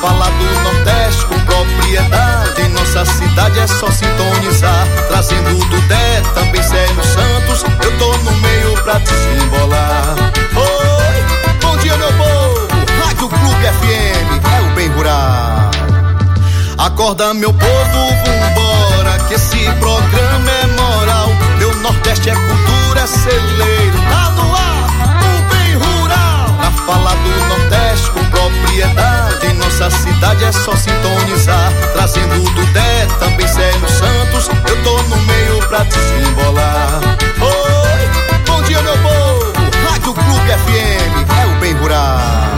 fala do Nordeste com propriedade, nossa cidade é só sintonizar. Trazendo do Dé, também Célio Santos, eu tô no meio pra desembolar. Oi, bom dia meu povo, Rádio Clube FM, é o bem rural. Acorda meu povo, vambora, que esse programa é moral. Meu Nordeste é cultura, é celeiro, tá no ar, o bem rural. Na fala do em nossa cidade é só sintonizar. Trazendo do Dé, também Célio Santos, eu tô no meio pra desembolar. Oi, bom dia meu povo, Rádio Clube FM, é o bem rural.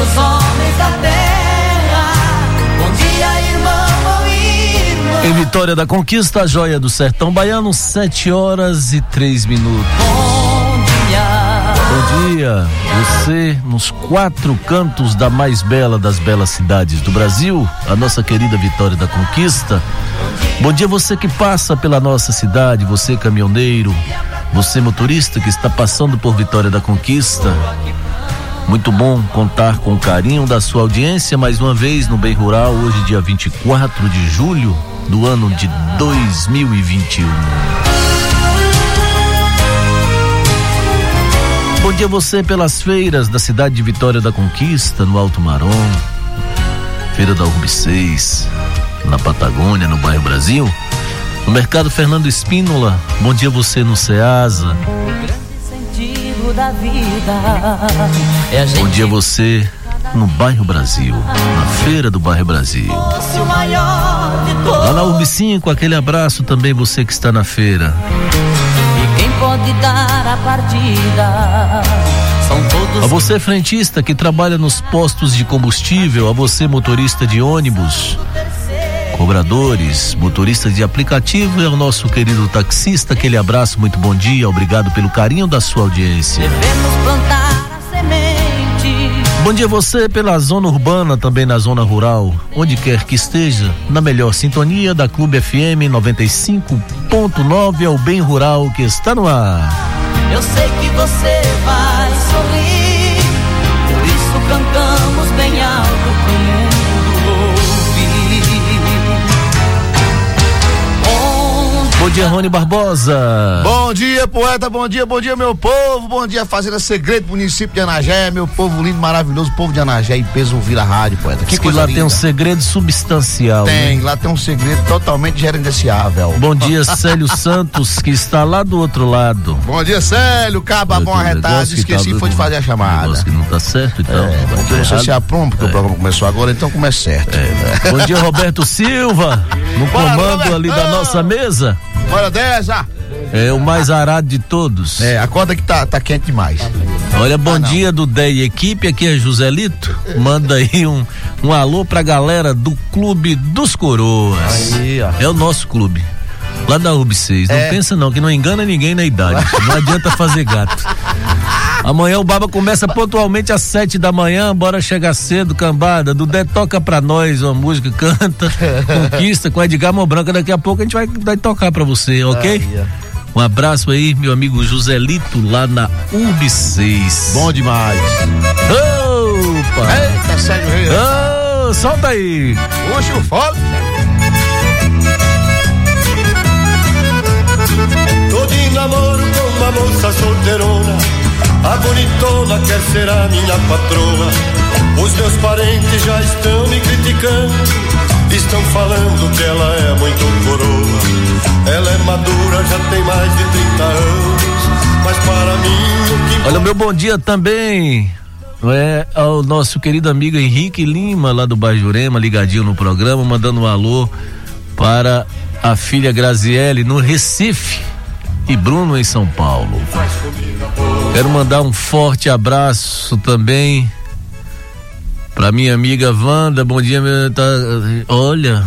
pros homens da terra. Bom dia, irmão ou irmã. Em Vitória da Conquista, a joia do sertão baiano, 7 horas e 3 minutos. Bom dia. Bom dia, você nos quatro cantos da mais bela das belas cidades do Brasil, a nossa querida Vitória da Conquista. Bom dia você que passa pela nossa cidade, você caminhoneiro, você motorista que está passando por Vitória da Conquista. Muito bom contar com o carinho da sua audiência mais uma vez no Bem Rural, hoje dia 24 de julho do ano de 2021. Bom dia você pelas feiras da cidade de Vitória da Conquista, no Alto Marom, Feira da Urb 6, na Patagônia, no bairro Brasil. No Mercado Fernando Espínola, bom dia você no Ceasa. Da vida é Bom dia você no bairro Brasil, na Feira do bairro Brasil. Lá na Urb 5, aquele abraço também você que está na feira. E quem pode dar a partida A você frentista que trabalha nos postos de combustível, a você motorista de ônibus, cobradores, motoristas de aplicativo e ao nosso querido taxista, aquele abraço, muito bom dia, obrigado pelo carinho da sua audiência. devemos plantar a semente. Bom dia você pela zona urbana, também na zona rural, onde quer que esteja, na melhor sintonia da Clube FM 95.9 é o bem rural que está no ar. Eu sei que você vai sorrir, por isso cantamos bem alto Bom dia, Rony Barbosa. Bom dia, poeta, bom dia, bom dia, meu povo, bom dia, Fazenda Segredo, município de Anagé, meu povo lindo, maravilhoso, povo de Anagé, em peso ouvir a rádio, poeta. Que que lá linda. tem um segredo substancial. né? Tem, lá tem um segredo totalmente gerenciável. Bom dia, Célio Santos, que está lá do outro lado. Bom dia, Célio, caba bom arretado, que esqueci tá- foi de fazer a chamada. que não tá certo, então. É, porque sei errado. se é a prom, porque o programa começou agora, então comece certo. Bom dia, Roberto Silva, no Bora, comando ali da nossa mesa. Bora dessa! É o mais arado de todos. É, acorda que tá, tá quente demais. Olha, bom ah, dia do DEI equipe, aqui é Joselito. Manda aí um, um alô pra galera do Clube dos Coroas. Aí, ó. É o nosso clube. Lá da UB6. Não é. pensa não, que não engana ninguém na idade. Não adianta fazer gato. Amanhã o Baba começa pontualmente às sete da manhã, bora chegar cedo, cambada. Dudé toca pra nós uma música, canta, conquista com Edgar Mobranca. Daqui a pouco a gente vai, vai tocar pra você, ok? Um abraço aí, meu amigo Joselito, lá na UB6. Bom demais. Opa! Eita, segue o. Oh, solta aí. Puxa o fogo. Tô de namoro com uma moça solteirona A bonitona quer ser a minha patroa. Os meus parentes já estão me criticando. Estão falando que ela é muito coroa. Ela é madura, já tem mais de 30 anos. Mas para mim o que... Olha o meu bom dia também é ao nosso querido amigo Henrique Lima, lá do bairro Jurema, ligadinho no programa, mandando um alô para a filha Graziele no Recife e Bruno em São Paulo. Quero mandar um forte abraço também para minha amiga Wanda. Bom dia, meu, tá, olha,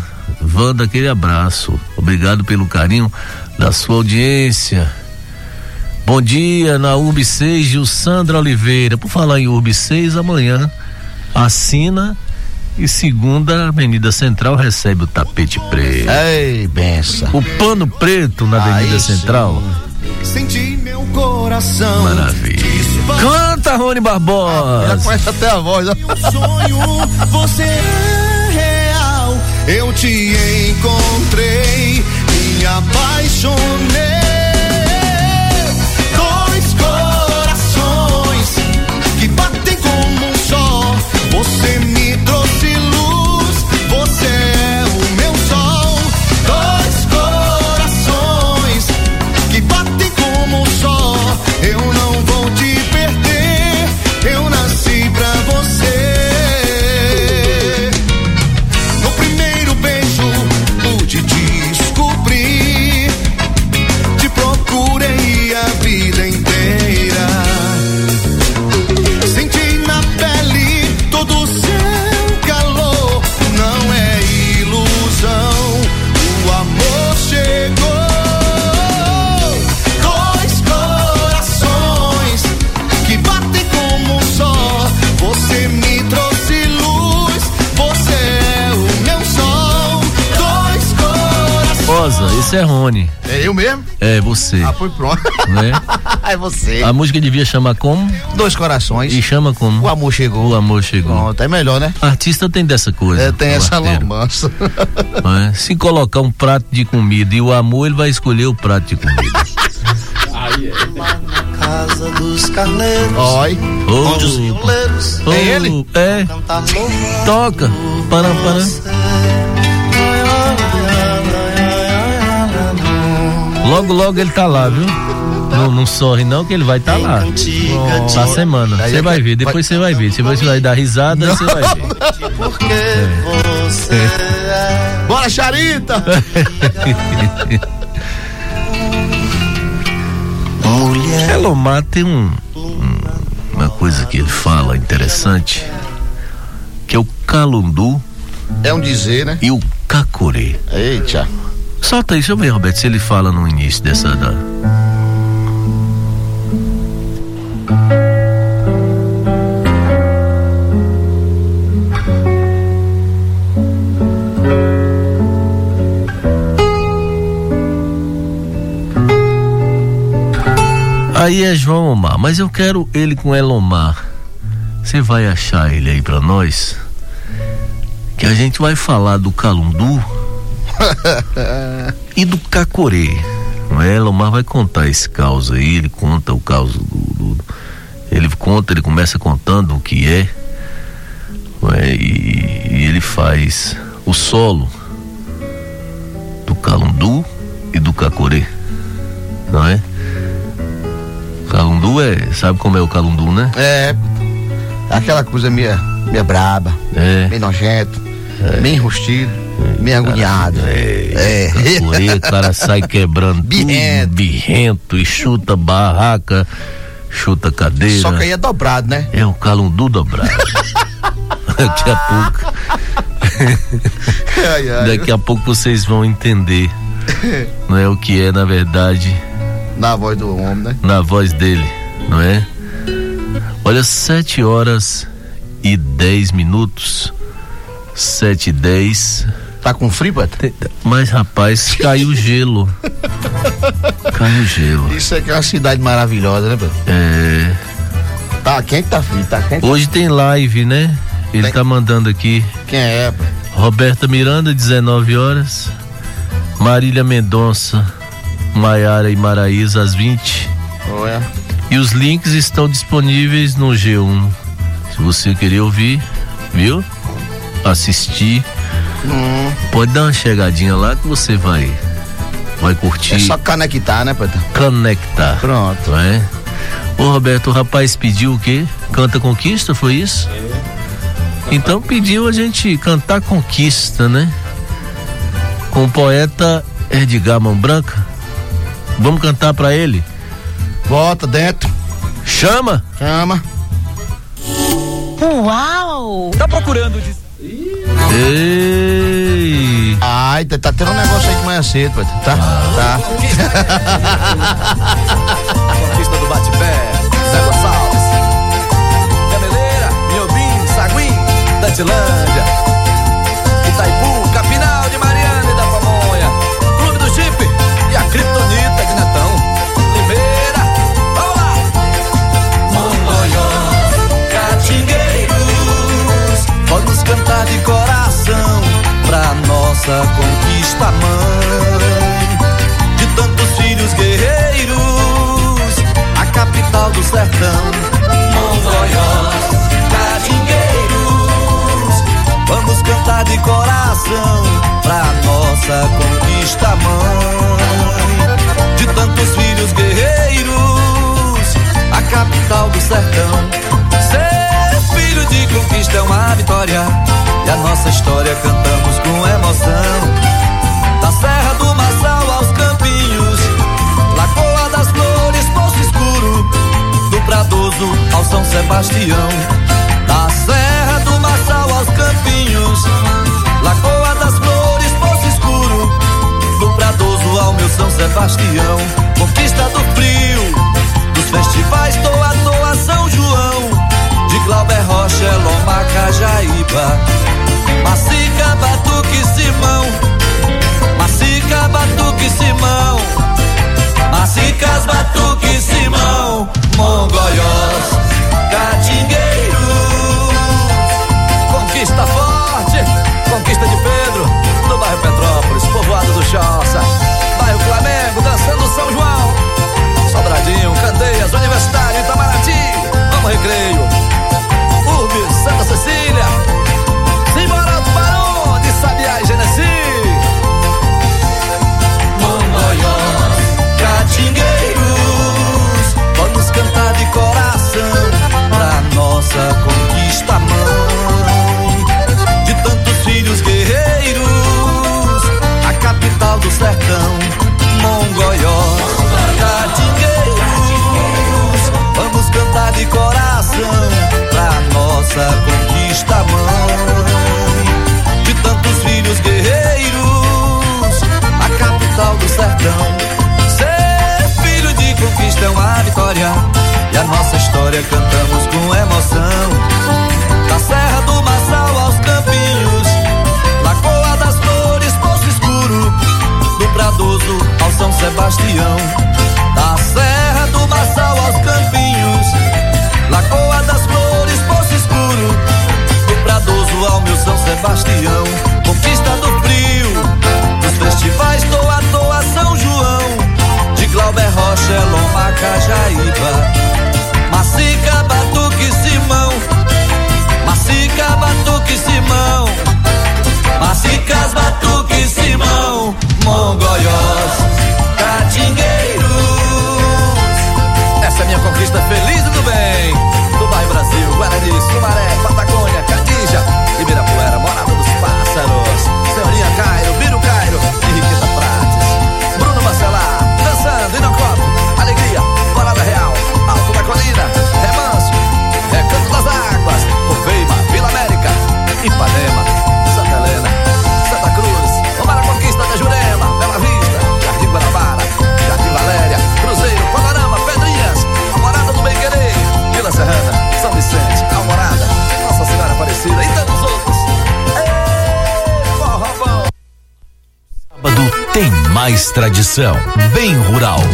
Wanda, aquele abraço. Obrigado pelo carinho da sua audiência. Bom dia, na URB 6, Gil Sandra Oliveira. Por falar em URB 6, amanhã assina e segunda, a Avenida Central recebe o tapete preto. Ei, benção. O pano preto na Avenida Aí Central. Senti meu coração. Maravilha. Canta, Rony Barbosa. já conhece até a voz. Meu sonho, você é real. Eu te encontrei, me apaixonei. Esse é Rony. É eu mesmo? É, você. Ah, foi pronto. Né? é você. A música devia chamar como? Dois Corações. E chama como? O Amor Chegou. O Amor Chegou. Pronto, é melhor, né? Artista tem dessa coisa. É, tem essa lambança. É? Se colocar um prato de comida e o amor, ele vai escolher o prato de comida. Aí é. Casa dos carneiros. Oi. Onde os violeiros. É ele? É. Toca. Para, para. Logo, logo ele tá lá, viu? Não, não sorri não que ele vai estar tá lá. Oh, na semana. Você vai ver, depois você vai ver. Se você vai dar risada, você vai ver. Porque é. você é. Bora, Charita! Mulher. Elomar tem um, um, uma coisa que ele fala interessante, que é o calundu. É um dizer, né? E o cacorê. Eita. Solta aí, deixa eu ver, Roberto, se ele fala no início dessa. Da... Aí é João Omar, mas eu quero ele com Elomar. Você vai achar ele aí para nós? Que a gente vai falar do Calundu e do Cacorê. É? Lomar vai contar esse caos aí, ele conta o caos do, do, Ele conta, ele começa contando o que é, é e, e, ele faz o solo do Calundu e do Cacorê. Não é? Calundu é. Sabe como é o Calundu, né? É. Aquela coisa meia, meia braba, é. meio nojento, é. meio enrustido. Meio agoniado. É. É. Correr, o cara sai quebrando Birrento. tudo, birrento e chuta barraca, chuta cadeira. Só que aí é dobrado, né? É o calundu dobrado. Daqui a pouco, Ai, ai. daqui a pouco vocês vão entender. Não é o que é, na verdade, Na voz do homem, né? na voz dele, não é? Olha, sete horas e dez minutos. Sete e dez. Tá com frio? Mas rapaz, caiu gelo. Caiu gelo. Isso aqui é uma cidade maravilhosa, né, Peta? É, Tá quente, tá frio, tá quente. hoje tem live, né? Ele Tem. tá mandando aqui. Quem é, Peta? Roberta Miranda, 19 horas. Marília Mendonça, Maiara e Maraísa, às 20. Olha. E os links estão disponíveis no G1. Se você querer ouvir, viu? Assistir. Hum, Pode dar uma chegadinha lá que você vai. Vai curtir, é só conectar, né, Peta? conectar. Pronto. Não é? Ô Roberto, o rapaz pediu o quê? Canta Conquista, foi isso? Então pediu a gente cantar Conquista, né? Com o poeta Edgar Mão Branca. Vamos cantar pra ele? Bota dentro, Chama! chama. Uau! Ei! Ai, tá, tá tendo um negócio aí de manhã cedo, Peta. Tá? Tá. Conquista do bate-pé, Zé Gonçalves. Gameleira, Miobim, Saguim, Dantilândia. Nossa conquista mãe. De tantos filhos guerreiros, a capital do sertão. Mongonhós, Catingueiros, vamos cantar de coração pra nossa conquista mãe. De tantos filhos guerreiros, a capital do sertão. De conquista é uma vitória. E a nossa história cantamos com emoção. Da Serra do Marçal aos Campinhos, Lagoa das Flores, Poço Escuro, do Pradoso ao São Sebastião. Da Serra do Marçal aos Campinhos, Lagoa das Flores, Poço Escuro, do Pradoso ao meu São Sebastião. Conquista do Frio, dos festivais Toa Glauber Rocha, Loma Cajaíba, Macica, Batuque, Simão, Macica, Batuque, Simão, Macicas, Batuque, Simão, Mongoiós, Catingueiros, Conquista Forte, Conquista de Pedro, no bairro Petrópolis, povoado do Choça, bairro Flamengo, dançando São João, Sobradinho, Candeias, Universitário, Itamaraty, do sertão, Mongoiós, Catingueiros, vamos cantar de coração pra nossa conquista mãe. De tantos filhos guerreiros, a capital do sertão. Ser filho de conquista é uma vitória. E a nossa história cantamos com emoção. Sebastião. Da Serra do Marçal aos Campinhos, Lagoa das Flores, Poço Escuro, do Pradoso ao meu São Sebastião. Conquista do Frio, dos festivais Toa Toa São João, de Glauber Rocha, Loma Cajaíba. Tradição. Bem rural.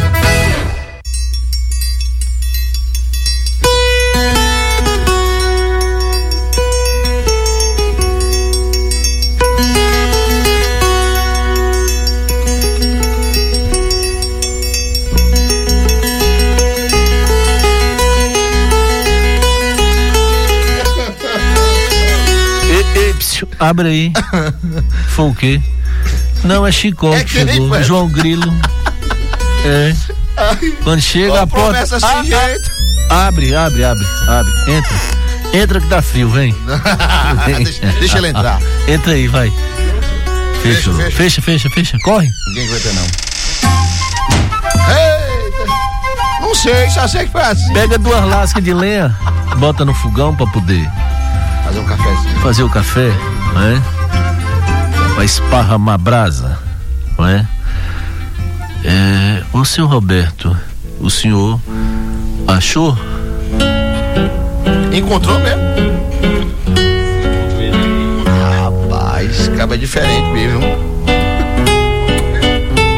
Abre aí. Foi o quê? Não, é Chicó É que chegou. João Grilo. É. Quando chega a porta. assim, Ah, ah, abre, abre, abre, abre. Entra. Entra que tá frio, vem. deixa, deixa ele entrar. Entra aí, vai. Fecha, fecha. Fecha, fecha, fecha. Corre. Ninguém aguenta não. Eita! Não sei, só sei que foi assim. Pega duas lascas de lenha, bota no fogão pra poder Fazer um cafezinho. fazer o café, não Pra esparramar brasa, não é? É, ô seu Roberto, o senhor achou? Encontrou mesmo? Rapaz, cabo é diferente mesmo.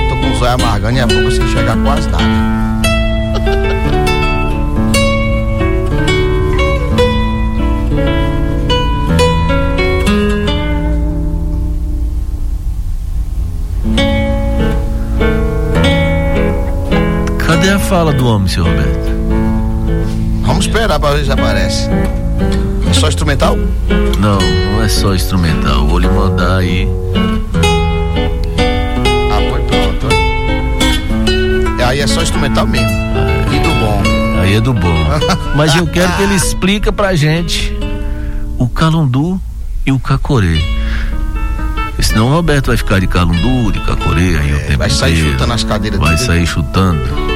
Tô com os olhos amargando e a boca sem enxergar quase nada. Cadê a fala do homem, seu Roberto? Vamos esperar pra ver se aparece. É só instrumental? Não, não é só instrumental. Vou lhe mandar aí. Ah, foi pronto. É, Aí é só instrumental mesmo. E do bom. Aí é do bom. Mas eu quero que ele explica pra gente o calundu e o cacorê. Senão o Roberto vai ficar de calundu, de cacorê aí o tempo É, vai sair inteiro. chutando as cadeiras Vai sair chutando.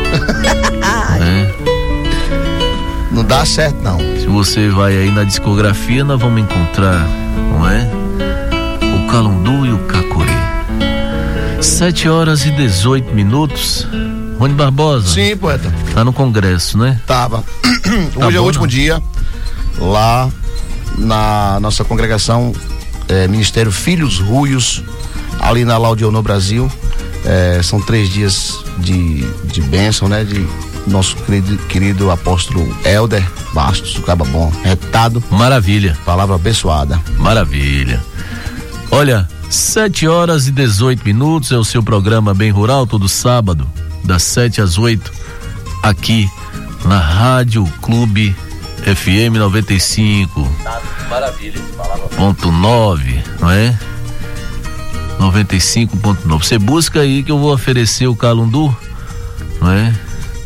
É. Não dá certo, não. Se você vai aí na discografia, nós vamos encontrar, não é? O calundu e o cacorê. 7 horas e 18 minutos. Rony Barbosa. Sim, poeta. Tá no congresso, né? Tava. Tá Hoje é o último não? dia lá na nossa congregação é, Ministério Filhos Ruios, ali na Laudionô Brasil. É, são três dias de, de bênção, né? De nosso querido, querido apóstolo Helder Bastos, o caba bom, retado, Maravilha. palavra abençoada. Maravilha. Olha, 7 horas e 18 minutos é o seu programa Bem Rural, todo sábado, das 7 às 8, aqui na Rádio Clube FM 95. Maravilha. Ponto 9, não é? 95.9. Você busca aí que eu vou oferecer o calundu, não é?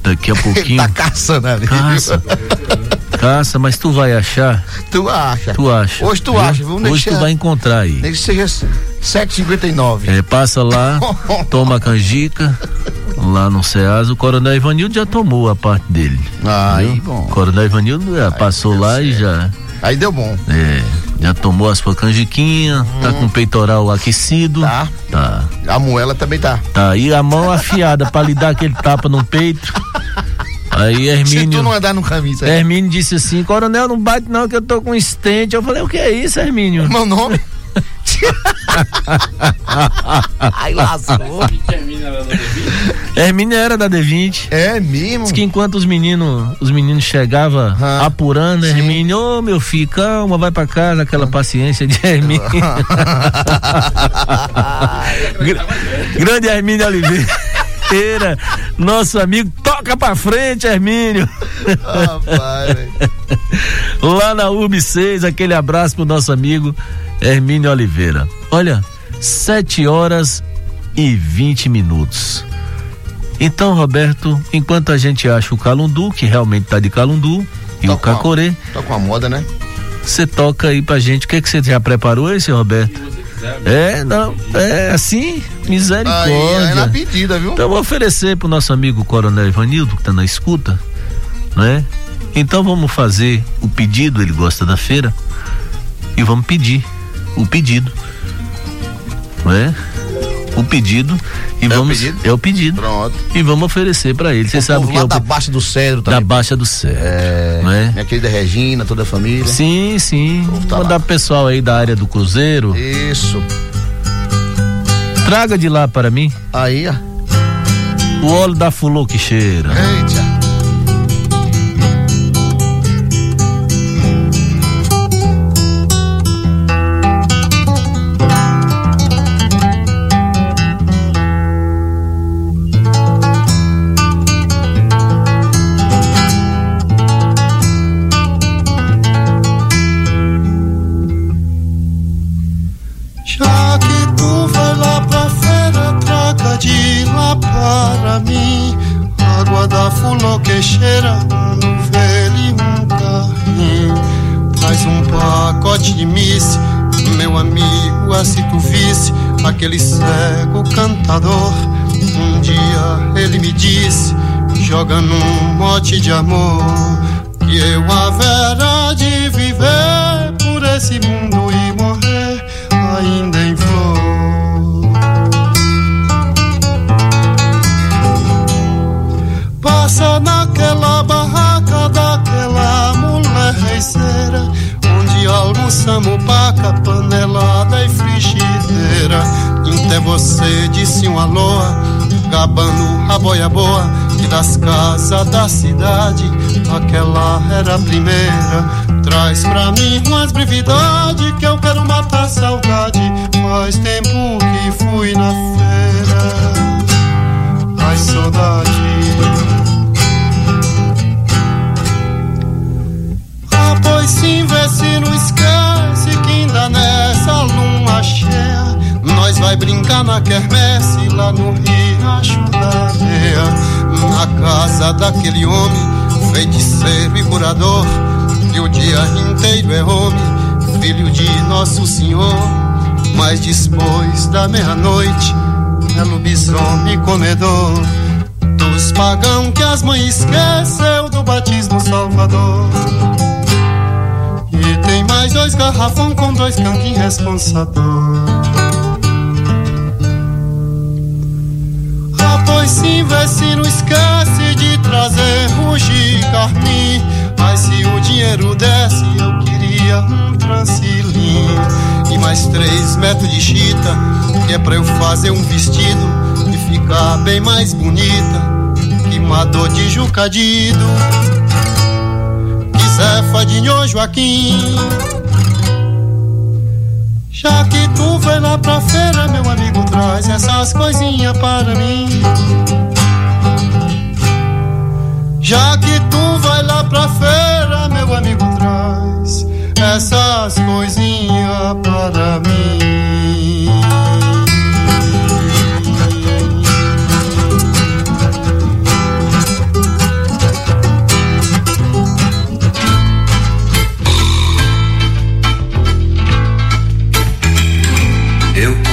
Daqui a Ele pouquinho. tá caçando ali. Caça. Caça, mas tu vai achar? Tu acha? Tu acha? Hoje tu viu? acha, vamos Hoje deixar. tu vai encontrar aí. Nem que seja 7,59. É, passa lá, toma a canjica, lá no Ceasa, o Coronel Ivanildo já tomou a parte dele. Aí, viu? bom. O Coronel Ivanildo já passou deu lá e já, Aí deu bom. é, já tomou a sua canjiquinha, tá com o peitoral aquecido. Hum. Tá. Tá. A moela também tá. Tá, e a mão afiada pra lhe dar aquele tapa no peito. Aí Se tu Hermínio, não andar no caminho. Hermínio disse assim, Coronel, não bate não que eu tô com estente. Eu falei, o que é isso, Hermínio? Meu nome? Ai, lascou. Hermínio era da D20. É mesmo? Diz que enquanto os meninos, os meninos chegavam Ah, apurando, sim. Ô meu filho, calma, vai pra casa, aquela paciência de. Gra- Grande Hermínio Oliveira, nosso amigo, toca pra frente, Hermínio. Rapaz, velho. Lá na UB 6, aquele abraço pro nosso amigo Hermínio Oliveira. Olha, 7 horas e 20 minutos. Então, Roberto, enquanto a gente acha o calundu, que realmente tá de calundu, e Tá o cacorê, Tá com a moda, né? você toca aí pra gente. O que que você já preparou esse, Roberto? É, não, é assim, misericórdia. Aí, é na pedida, viu? Então eu vou oferecer pro nosso amigo Coronel Ivanildo, que tá na escuta, né? Então vamos fazer o pedido, ele gosta da feira, e vamos pedir o pedido, né? O pedido e o vamos pedido? é o pedido Pronto. e vamos oferecer pra ele. Você O sabe que é o da Baixa do Cedro da também. Baixa do Céu, É. né? Minha querida Regina, toda a família. Sim, sim. tá Mandar pro pessoal aí da área do Cruzeiro. Isso. Traga de lá para mim. Aí, ó. O óleo da fulô que cheira. Eita. Da fulô que cheira, um velho um carrinho. Traz um pacote de miss, meu amigo, assim tu visse aquele cego cantador. Um dia ele me disse, joga num mote de amor, que eu haverá de viver por esse mundo e morrer ainda em naquela barraca daquela mulher reiceira, onde almoçamos paca, panelada e frigideira. Até você disse um alô, gabando a boia boa, das casas da cidade, aquela era a primeira. Traz pra mim umas brevidade que eu quero matar a saudade. Faz tempo que fui na feira. Ai, saudade. Pois se não esquece que ainda nessa lua cheia nós vai brincar na quermesse lá no riacho da areia. Na casa daquele homem, feiticeiro e curador, que o dia inteiro é homem, filho de Nosso Senhor. Mas depois da meia-noite, é lobisomem comedor dos pagão que as mães esqueceu do batismo salvador. Mais dois garrafão com dois canquinhos responsador. Ah, pois sim, não esquece de trazer rugi carmim. Mas se o dinheiro desse, eu queria um transilim. E mais três metros de chita, que é pra eu fazer um vestido e ficar bem mais bonita. Que mador de jucadido, Zefa de Nhô Joaquim. Já que tu vai lá pra feira, meu amigo, traz essas coisinhas para mim. Já que tu vai lá pra feira, meu amigo, traz essas coisinhas para mim.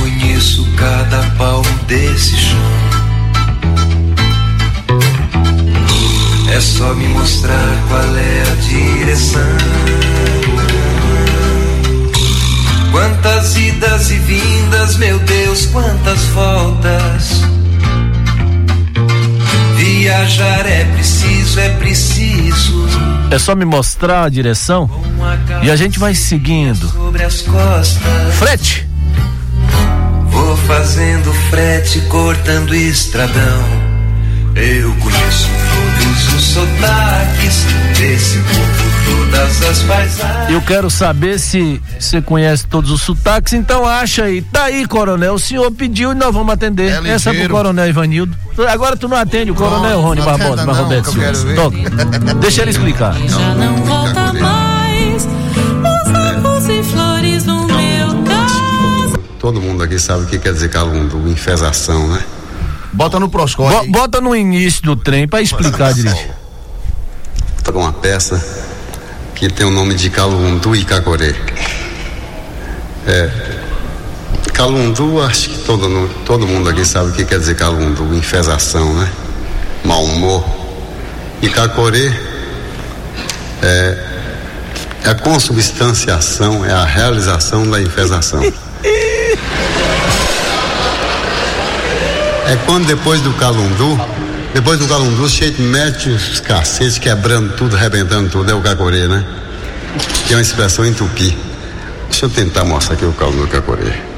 Conheço cada palmo desse chão. É só me mostrar qual é a direção. Quantas idas e vindas, meu Deus, quantas voltas. Viajar é preciso, é preciso. É só me mostrar a direção e a gente vai seguindo. Sobre as costas. Frete! Fazendo frete, cortando estradão. Eu conheço todos os sotaques desse povo, todas as paisagens. Eu quero saber se você conhece todos os sotaques, então acha aí. Tá aí, coronel. O senhor pediu e nós vamos atender. É Essa é pro coronel Ivanildo. Agora tu não atende o coronel Rony não Barbosa, não, Roberto eu quero Silva. Deixa ele explicar. Já não Todo mundo aqui sabe o que quer dizer calundu, enfesação, né? Bota no Proscóide. Bo- bota no início do trem pra explicar direito. Toca uma peça que tem o nome de calundu e cacorê. É. Calundu, acho que todo, todo mundo aqui sabe o que quer dizer calundu, enfesação, né? Mau humor. E cacorê é, é a consubstanciação, é a realização da enfesação. É quando depois do calundu, depois do calundu, o jeito mete os cacetes, quebrando tudo, arrebentando tudo, é o cacorê, né? Que é uma expressão em tupi. Deixa eu tentar mostrar aqui o calundu cacorê.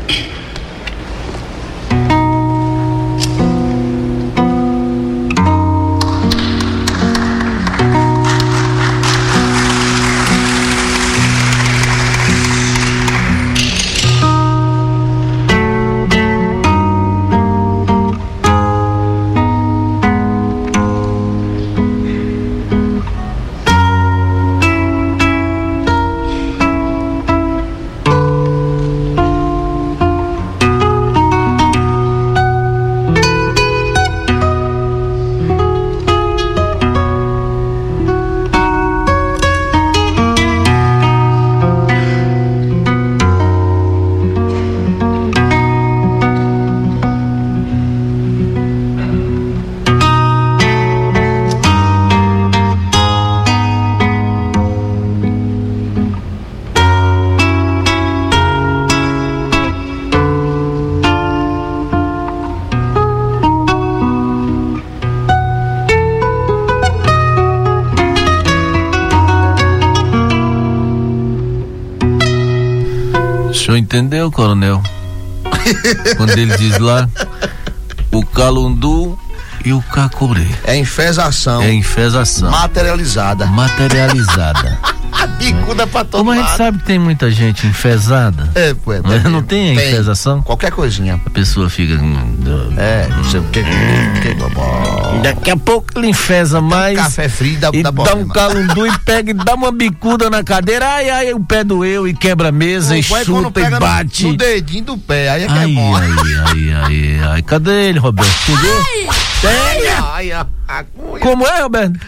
Entendeu, coronel? Quando ele diz lá, o calundu e o cacurê. É enfesação. É enfesação. Materializada. Materializada. A bicuda pra todo Como a gente sabe que tem muita gente enfesada. É, pô, é, Não, tem a enfesação? Qualquer coisinha. A pessoa fica. É, não sei o que. que. Daqui a pouco ele enfesa mais. Café frio dá, e dá dá um calundu e pega e dá uma bicuda na cadeira. Ai, ai, o pé doeu e quebra a mesa e é quando chuta e pega no- bate. No, dedinho do pé, aí é que Ai, é bom. ai, ai, ai, ai. Cadê ele, Roberto? Chegou? Pega! Ai, a, a cunha. Como é, Roberto?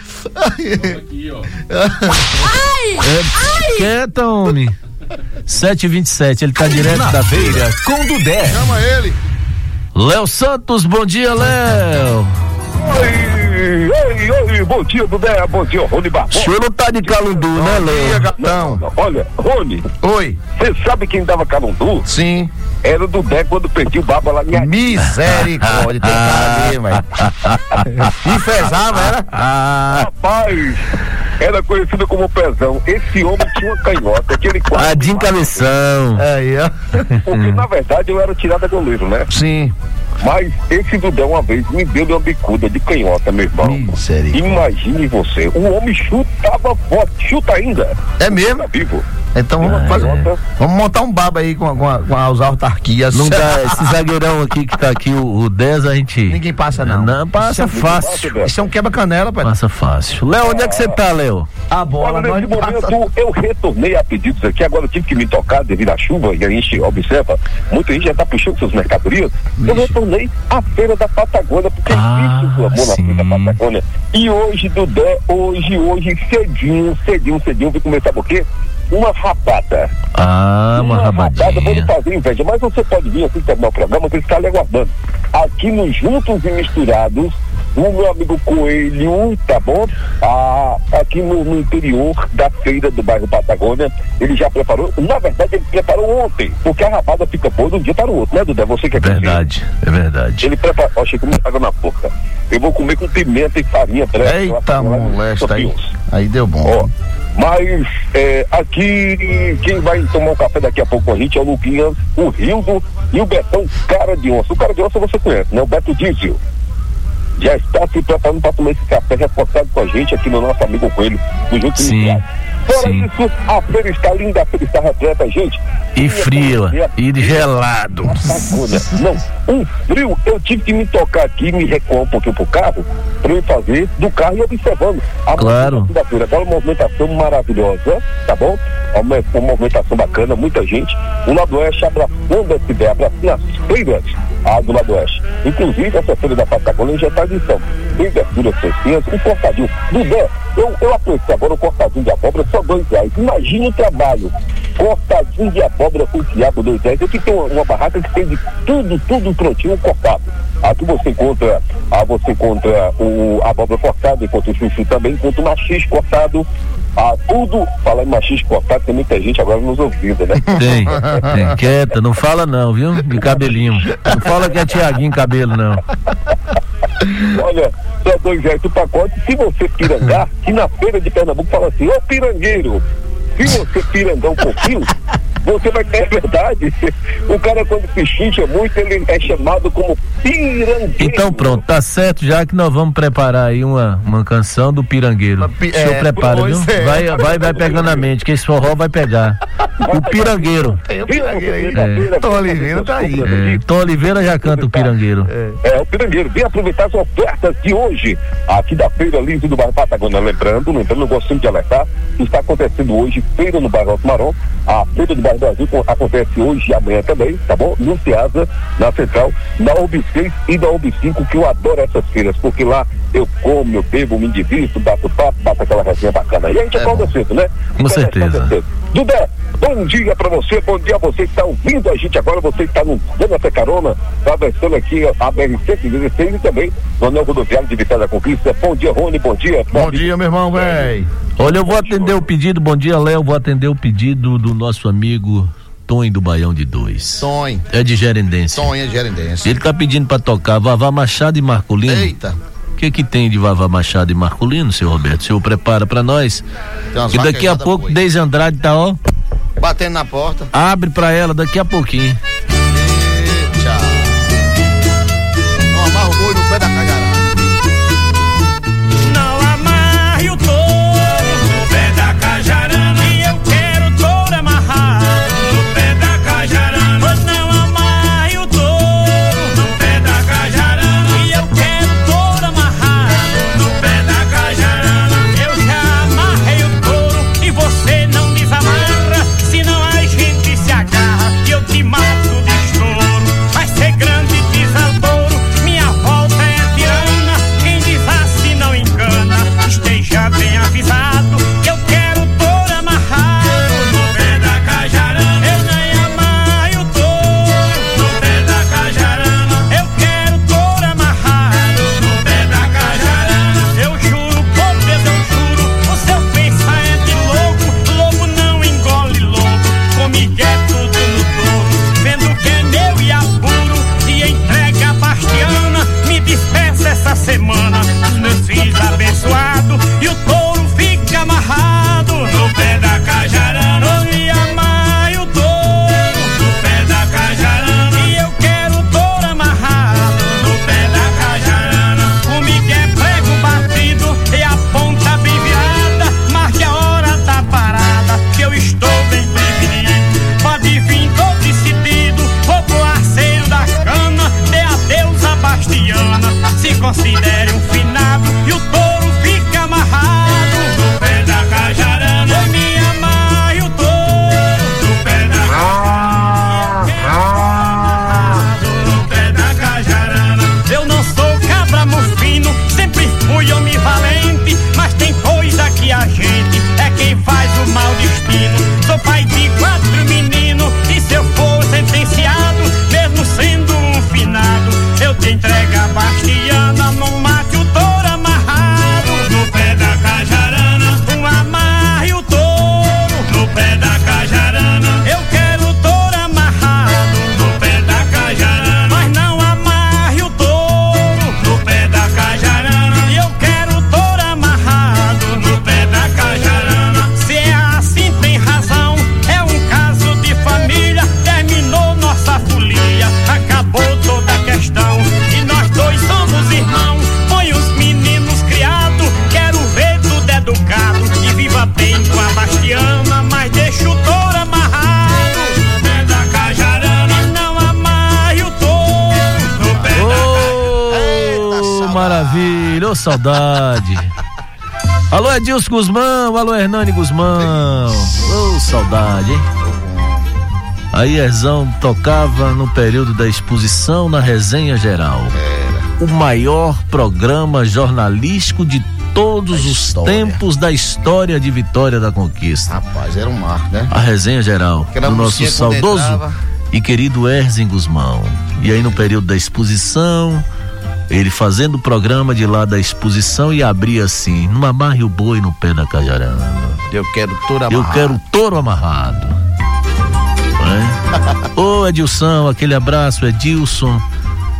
É, quieta, homem. 7h27, ele tá direto da feira. Com Dudé. Chama ele. Léo Santos, bom dia, Léo. Oi, oi, oi, bom dia, Dudé, bom dia, Rony O Barbosa. senhor não tá de calundu, né, Dia, Léo? gatão. Olha, Rony, Oi. você sabe quem dava calundu? Sim. Era o Dudé quando perdia o baba lá em Misericórdia, tem cara ali, velho. Enfesava, era? Ah, Rapaz, era conhecido como Pezão. Esse homem tinha uma canhota que ele quase. Adinho Cabeção. Aí, ó. Porque na verdade eu era tirada goleiro, né? Sim. Mas esse Dudé uma vez me deu uma bicuda de canhota, meu irmão. Imagine você, o homem chutava forte, chuta ainda. É mesmo? Tá vivo. Então vamos, É. fazer- vamos montar um baba aí com, com, a- com as autarquias. Não dá, esse zagueirão aqui que tá aqui, o, o 10, a gente. Ninguém passa, não. Não, passa Isso é- fácil. Isso é um quebra-canela, pai. Passa fácil. Léo, onde é que você tá, Léo? A bola, Olha, nós não passa. momento eu retornei a pedidos aqui, agora eu tive que me tocar devido à chuva e a gente observa, muita gente já está puxando suas mercadorias. Eu retornei à feira da Patagônia, porque Ah, existe o amor na feira da Patagônia. E hoje, Dudé, hoje, hoje, cedinho, cedinho, cedinho, vim começar por quê? Uma rapada. Ah, uma rapada, vou lhe fazer inveja, mas você pode vir assim terminar o programa, que ele está lhe aguardando. Aqui nos Juntos e Misturados, o meu amigo Coelho, tá bom? Ah, aqui no, no interior da feira do bairro Patagônia, ele já preparou, na verdade ele preparou ontem, porque a rapada fica boa de um dia para o outro, né, Duda? Você que é. Verdade, é verdade. Ele prepara, ó, chegou água na boca. Eu vou comer com pimenta e farinha branca. Eita, molesta aí. Aí deu bom. Ó, mas é, aqui quem vai tomar um café daqui a pouco com a gente é o Luquinhas, o Rildo e o Betão Cara de Onça. O Cara de Onça você conhece, né? O Beto Diesel. Já está se preparando para tomar esse café reforçado com a gente aqui no nosso amigo Coelho, do Junto Sim. Fora sim. isso, a feira está linda, a feira está repleta, gente. E fria, e gelado. Patagônia. Não, um frio, eu tive que me tocar aqui, me recuar um pouquinho pro carro, para eu fazer do carro e observando a Claro. da feira. Aquela movimentação maravilhosa, tá bom? Uma, uma movimentação bacana, muita gente. O lado oeste abraçando essa ideia, abraçando as feiras ah, do lado oeste. Inclusive, essa feira da Patagônia já está em São. Tem verduras fresquinhas, um cortadinho. Dudé, eu, eu apreciei agora o cortadinho de abóbora, só dois reais. Imagine o trabalho. Cortadinho de abóbora com quiabo, dois reais. Aqui tem uma, uma barraca que tem de tudo, tudo prontinho, cortado. Aqui você encontra, ah, você encontra o a abóbora cortada, encontra o chuchu também, encontra o machis cortado. Ah, tudo, fala em machis cortado, tem muita gente agora nos ouvindo, né? Tem, tem. Quieta, não fala não, viu? De cabelinho. Não fala que é Tiaguinho cabelo, não. Olha, só dois reais o pacote. Se você pirangar, que na feira de Pernambuco fala assim, ô pirangueiro, se você pirangar um pouquinho, você vai ter verdade. O cara quando se xincha muito, ele é chamado como pirangueiro. Então pronto, tá certo já que nós vamos preparar aí uma, uma canção do Pirangueiro. pi- O senhor é, prepara, viu? é. Vai, vai, vai pegando a mente, que esse forró vai pegar. O Pirangueiro. Tem o Pirangueiro aí, Pirangueiro. Tom Oliveira tá aí. É, Tom Oliveira já canta o Pirangueiro. É, o Pirangueiro, vem aproveitar as ofertas de hoje, aqui da Feira Livre do bairro Patagônia. Lembrando, lembrando, eu gosto sempre de alertar, que está acontecendo hoje, feira no bairro Alto Marão. A Feira do bairro Brasil co- acontece hoje e amanhã também, tá bom? No Ceasa, na Central, na UB 6 e na UB 5, que eu adoro essas feiras, porque lá eu como, eu bebo, me divirto, bato papo, bato aquela resenha bacana. E a gente É acorda cedo, né? Com certeza. Dudé, bom dia pra você, bom dia a você que está ouvindo a gente agora, você que está no dando essa carona, atravessando aqui a BR-116 e também no anel rodoviário de Vitória da Conquista. Bom dia, Rony, bom dia. Bom dia, meu irmão, velho. Olha, eu vou atender o pedido, bom dia, Léo. Vou atender o pedido do nosso amigo Tony do Baião de Dois. Sonho. É de Gerendência. Sonho de gerendência. Ele tá pedindo pra tocar Vavá Machado e Marcolino. Eita. O que que tem de Vavá Machado e Marcolino, seu Roberto? O senhor prepara pra nós. E daqui a pouco. Deise Andrade tá, ó, Batendo na porta. Abre pra ela daqui a pouquinho. Edilson Guzmão, alô, Hernani Guzmão. Ô, saudade, hein? Aí Erzão tocava no período da exposição na resenha geral. O maior programa jornalístico de todos os tempos da história de Vitória da Conquista. Rapaz, era um marco, né? A resenha geral Aquela do nosso saudoso entrava. e querido Erzen Guzmão. E aí no período da exposição, ele fazendo o programa de lá da exposição e abria assim, não amarre o boi no pé da cajarana. Eu quero touro Eu amarrado. quero o touro amarrado. É? Ô Edilson, aquele abraço, Edilson,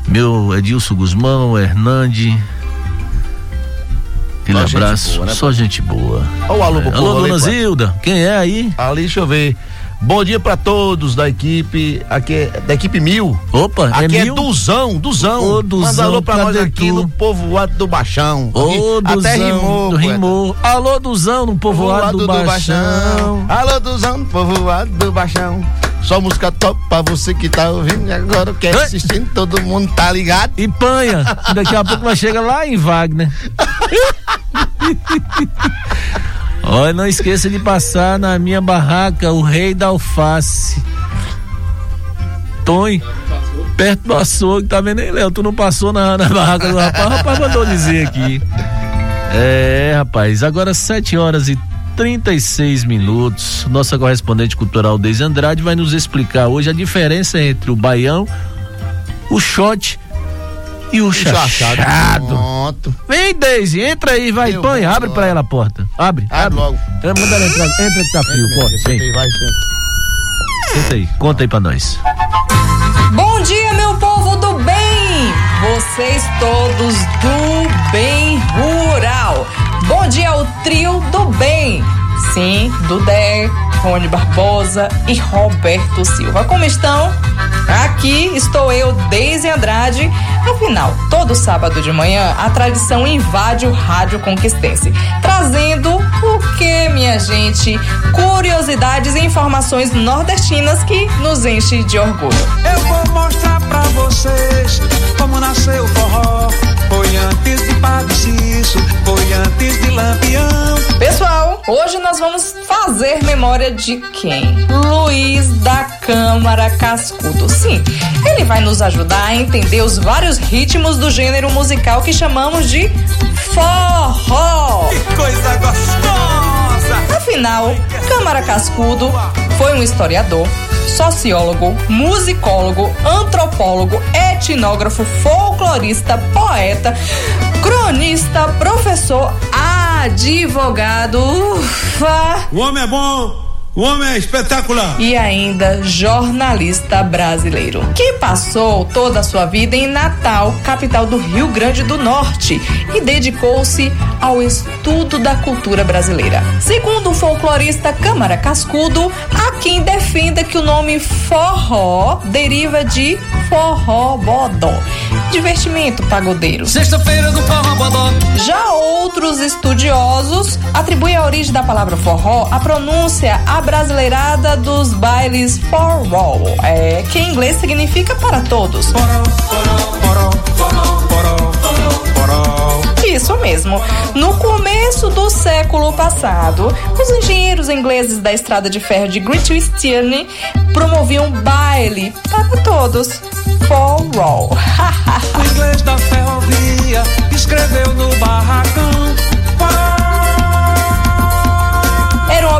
meu Edilson Guzmão, Hernande. Aquele Só gente abraço, boa, né, só gente boa. Ó o alô É. Alô, dona. Zilda, quem é aí? Ali, deixa eu ver. Bom dia pra todos da equipe, aqui é da equipe Mil. Opa, Aqui é é, mil? Duzão, Duzão. Ô, Duzão, Manda alô pra nós aqui tu? no povoado do Baixão. Ô, Aqui, Duzão, Até rimou. do rimou. Alô, Duzão, no povoado do, Baixão. Alô, Duzão, povoado do Baixão. Só música top pra você que tá ouvindo e agora quer Ei. assistindo, todo mundo tá ligado. E panha, daqui a pouco nós chega lá em Wagner. Olha, não esqueça de passar na minha barraca, o rei da alface. Tonho, perto do açougue, tá vendo aí, Léo? Tu não passou na, na barraca do rapaz? O rapaz mandou dizer aqui. É, rapaz, agora 7 horas e 36 minutos. Nossa correspondente cultural Deise Andrade vai nos explicar hoje a diferença entre o baião, o shot e o chachado. Pronto. Vem, Deise, entra aí, vai, Eu põe, vou abre pra ela a porta. Abre, Abre abre. logo. É, Manda ela entrar, entra que tá frio, porta. Senta Vem, aí, vai, senta. senta aí, conta aí pra nós. Bom dia, meu povo do bem! Vocês todos do bem rural. Bom dia ao trio do bem. Sim, DER, Marrone Barbosa e Roberto Silva. Como estão? Aqui estou eu, Deise Andrade. Afinal, todo sábado de manhã a tradição invade o Rádio Conquistense, trazendo o que, minha gente? Curiosidades e informações nordestinas que nos enche de orgulho. Eu vou mostrar pra vocês como nasceu o forró. Foi antes de Padre Cício, foi antes de Lampião. Pessoal, hoje nós vamos fazer memória de quem? Luiz da Câmara Cascudo. Sim, ele vai nos ajudar a entender os vários ritmos do gênero musical que chamamos de forró. Que coisa gostosa! Afinal, Câmara Cascudo foi um historiador, sociólogo, musicólogo, antropólogo, etnógrafo, folclorista, poeta, cronista, professor, advogado, ufa, O homem é bom, o homem é espetacular. e ainda jornalista brasileiro, que passou toda a sua vida em Natal, capital do Rio Grande do Norte, e dedicou-se ao estudo da cultura brasileira. Segundo o folclorista Câmara Cascudo, há quem defenda que o nome forró deriva de forró bodó, divertimento pagodeiro. Sexta-feira do forró bodó. Já outros estudiosos atribuem a origem da palavra forró à pronúncia abrasileirada dos bailes forró, é, que em inglês significa para todos. Isso mesmo. No começo do século passado, os engenheiros ingleses da estrada de ferro de Great Eastern promoviam baile para todos. Forró. O inglês da ferrovia escreveu no barracão.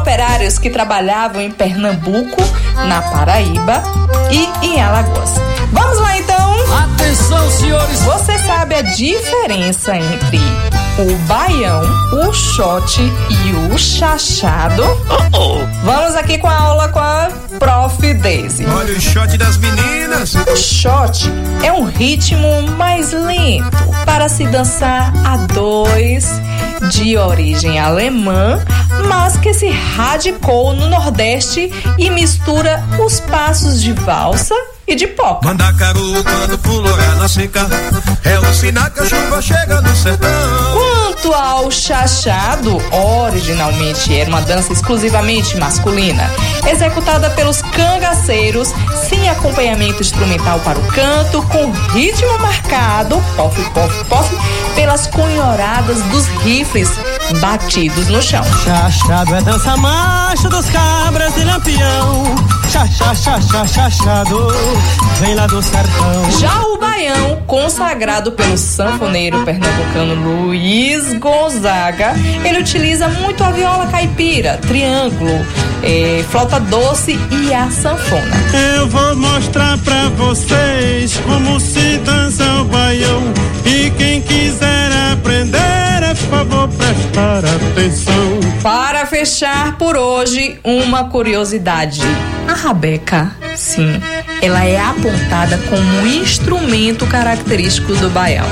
Operários que trabalhavam em Pernambuco, na Paraíba e em Alagoas. Vamos lá então? Atenção, senhores! Você sabe a diferença entre o baião, o shot e o chachado? Vamos aqui com a aula com a Prof. Daisy. Olha o shot das meninas. O shot é um ritmo mais lento para se dançar a dois, de origem alemã, mas que se radicou no Nordeste e mistura os passos de valsa e de pop. Mandacaru quando na seca. É o sinal que a chuva chega no sertão. Quanto ao chachado, originalmente era uma dança exclusivamente masculina, executada pelos cangaceiros, sem acompanhamento instrumental para o canto, com ritmo marcado, pof, pof, pof, pelas cunhoradas dos rifles batidos no chão. Chachado é dança macho dos cabras de lampião. Chachá, chachá, chachado, vem lá do sertão. Já o baião, consagrado pelo sanfoneiro pernambucano Luiz Gonzaga, ele utiliza muito a viola caipira, triângulo, eh, flauta doce e a sanfona. Eu vou mostrar pra vocês como se dança o baião. E quem quiser aprender, favor prestar atenção. Para fechar por hoje, uma curiosidade. A rabeca, sim, ela é apontada como um instrumento característico do baião.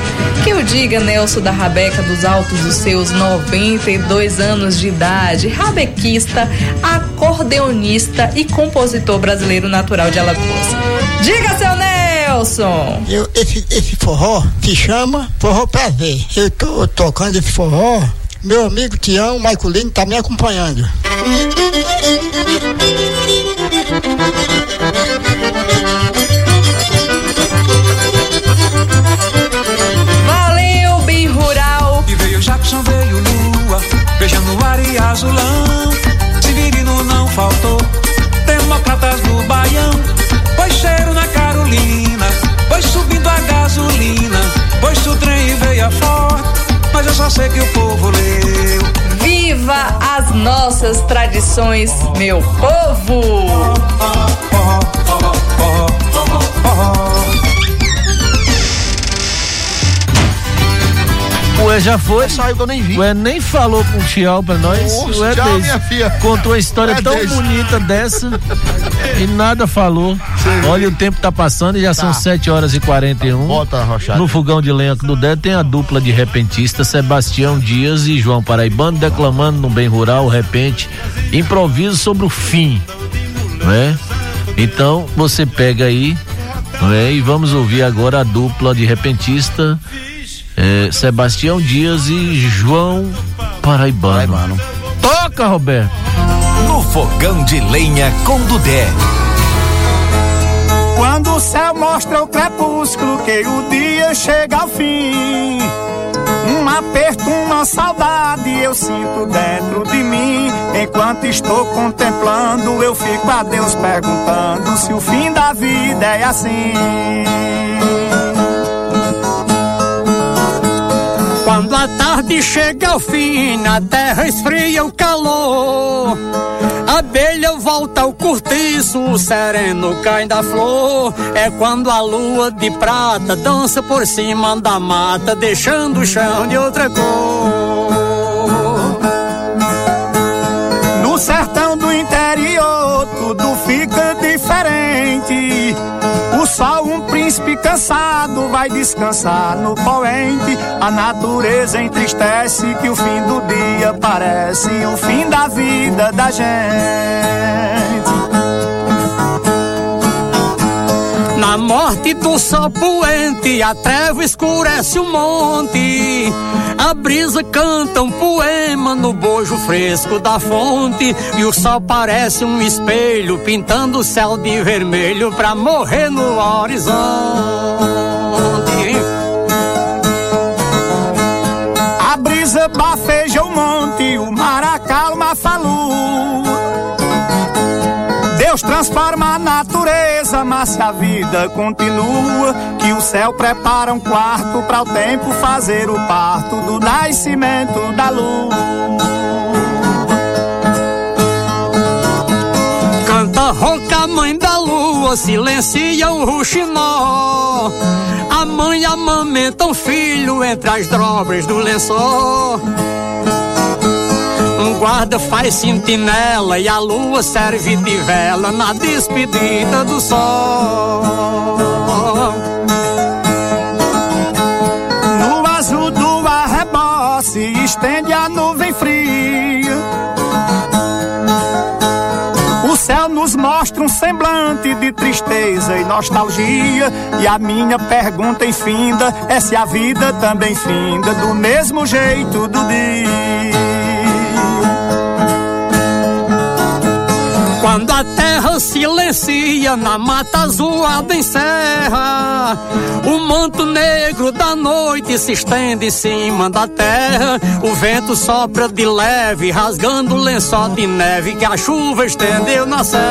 Que o diga Nelson da Rabeca dos altos dos seus 92 anos de idade, rabequista, acordeonista e compositor brasileiro natural de Alagoas. Diga, seu Nelson! Eu, esse, esse forró se chama Forró Prazer. Eu tô tocando esse forró, meu amigo Tião Maiculino tá me acompanhando. Valeu, bem rural! E veio Jackson, veio Lua, beijando o ar e azulão. Só sei que o povo leu. Viva as nossas tradições, meu povo! Ué, já foi. Saiu que eu nem vi. Ué, nem falou com o Tchau pra nós. Nossa, Ué, tchau, Deise, minha filha. Contou uma história Ué, tão Deise. bonita dessa e nada falou. Olha, o tempo tá passando e já são 7 horas e 41. Bota, Rochado. No fogão de lenha do Dé tem a dupla de repentistas Sebastião Dias e João Paraibano declamando no bem rural, repente, improviso sobre o fim, né? Então você pega aí, não é? E vamos ouvir agora a dupla de repentista eh, Sebastião Dias e João Paraibano. Toca, Roberto. Fogão de lenha com Dudé. Quando o céu mostra o crepúsculo, que o dia chega ao fim. Um aperto, uma saudade eu sinto dentro de mim. Enquanto estou contemplando, eu fico a Deus perguntando se o fim da vida é assim. Quando a tarde chega ao fim, na terra esfria o calor. A abelha volta ao cortiço, o sereno cai da flor. É quando a lua de prata dança por cima da mata, deixando o chão de outra cor. No sertão do interior, tudo fica diferente. O sol, um príncipe cansado, vai descansar no poente. A natureza entristece que o fim do dia parece o fim da vida da gente. Na morte do sol poente, a treva escurece o monte. A brisa canta um poema no bojo fresco da fonte. E o sol parece um espelho, pintando o céu de vermelho pra morrer no horizonte. A brisa bafeja o monte, o se a vida continua, que o céu prepara um quarto para o tempo fazer o parto do nascimento da luz. Canta ronca mãe da lua, silencia o ruxinó. A mãe amamenta um filho entre as dobras do lençol. Um guarda faz sentinela e a lua serve de vela na despedida do sol. No azul do arrebosse estende a nuvem fria. O céu nos mostra um semblante de tristeza e nostalgia. E a minha pergunta infinda é se a vida também finda do mesmo jeito do dia. Quando a terra silencia na mata azulada encerra, o manto negro da noite se estende em cima da terra. O vento sopra de leve, rasgando o lençol de neve que a chuva estendeu na serra.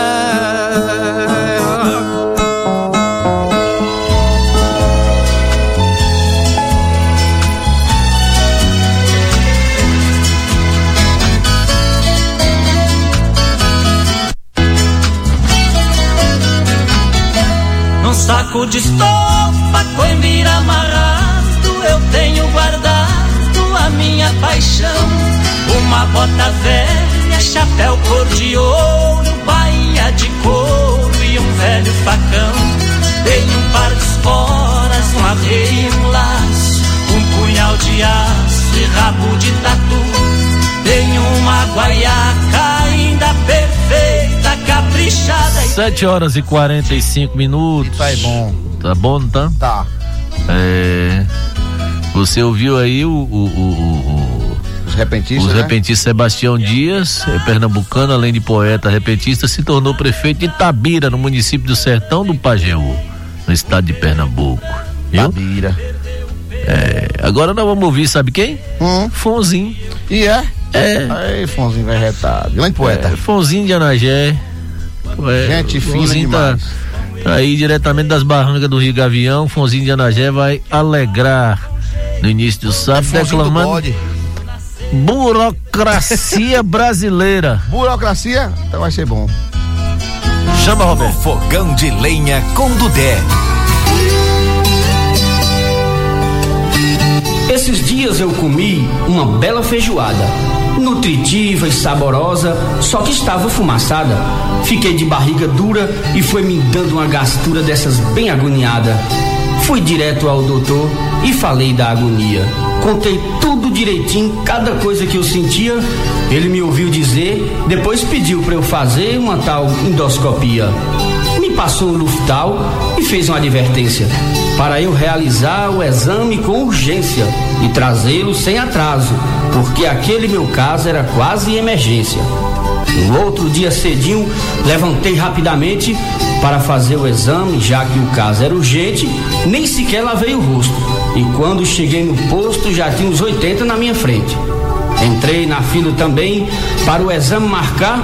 Saco de estopa, coimbira amarrado, eu tenho guardado a minha paixão. Uma bota velha, chapéu cor de ouro, bainha de couro e um velho facão. Tenho um par de esporas, um arreio, um laço, um punhal de aço e rabo de tatu. Tenho uma guaiaca caprichada e 7 horas e 45 minutos. Tá bom. Tá bom, não tá? Tá. É, você ouviu aí o, o- o- o- Os repentistas. os né? repentistas Sebastião Dias, é pernambucano, além de poeta repentista, se tornou prefeito de Itabira, no município do Sertão do Pajeú, no estado de Pernambuco. Viu? Tabira. É, agora nós vamos ouvir, sabe quem? Fonzinho. E é? É. Aí, Fonzinho vai retado. Grande poeta. É, Fonzinho de Anagé. É, Gente fina tá, demais. tá aí diretamente das barrancas do Rio Gavião. Fonzinho de Anagé vai alegrar no início do sábado, Fonzinho do declamando burocracia brasileira. Burocracia, então vai ser bom. Chama, Roberto. No fogão de lenha com Dudé. Nesses dias eu comi uma bela feijoada, nutritiva e saborosa, só que estava fumaçada. Fiquei de barriga dura e foi me dando uma gastura dessas bem agoniada. Fui direto ao doutor e falei da agonia. Contei tudo direitinho, cada coisa que eu sentia. Ele me ouviu dizer, depois pediu para eu fazer uma tal endoscopia. Me passou um luftal e fez uma advertência para eu realizar o exame com urgência e trazê-lo sem atraso, porque aquele meu caso era quase emergência. No outro dia cedinho, levantei rapidamente para fazer o exame, já que o caso era urgente, nem sequer lavei o rosto. E quando cheguei no posto, já tinha uns 80 na minha frente. Entrei na fila também para o exame marcar.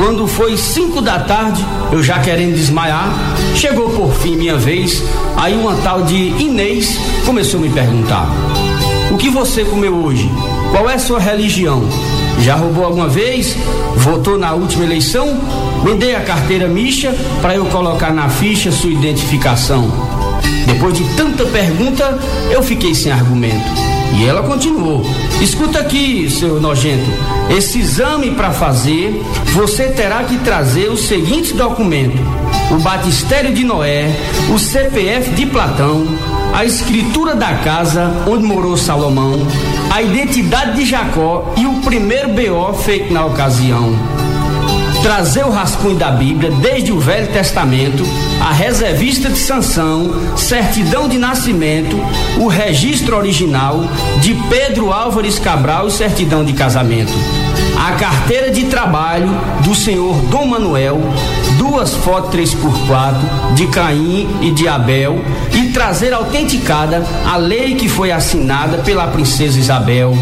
Quando foi 5 da tarde, eu já querendo desmaiar, chegou por fim minha vez. Aí uma tal de Inês começou a me perguntar: O que você comeu hoje? Qual é sua religião? Já roubou alguma vez? Votou na última eleição? Dê a carteira micha para eu colocar na ficha sua identificação. Depois de tanta pergunta, eu fiquei sem argumento. E ela continuou: Escuta aqui, seu nojento. Esse exame para fazer, você terá que trazer o seguinte documento: o batistério de Noé, o CPF de Platão, a escritura da casa onde morou Salomão, a identidade de Jacó e o primeiro BO feito na ocasião trazer o rascunho da Bíblia desde o Velho Testamento, a reservista de sanção, certidão de nascimento, o registro original de Pedro Álvares Cabral e certidão de casamento. A carteira de trabalho do senhor Dom Manuel, duas fotos 3x4 de Caim e de Abel e trazer autenticada a lei que foi assinada pela princesa Isabel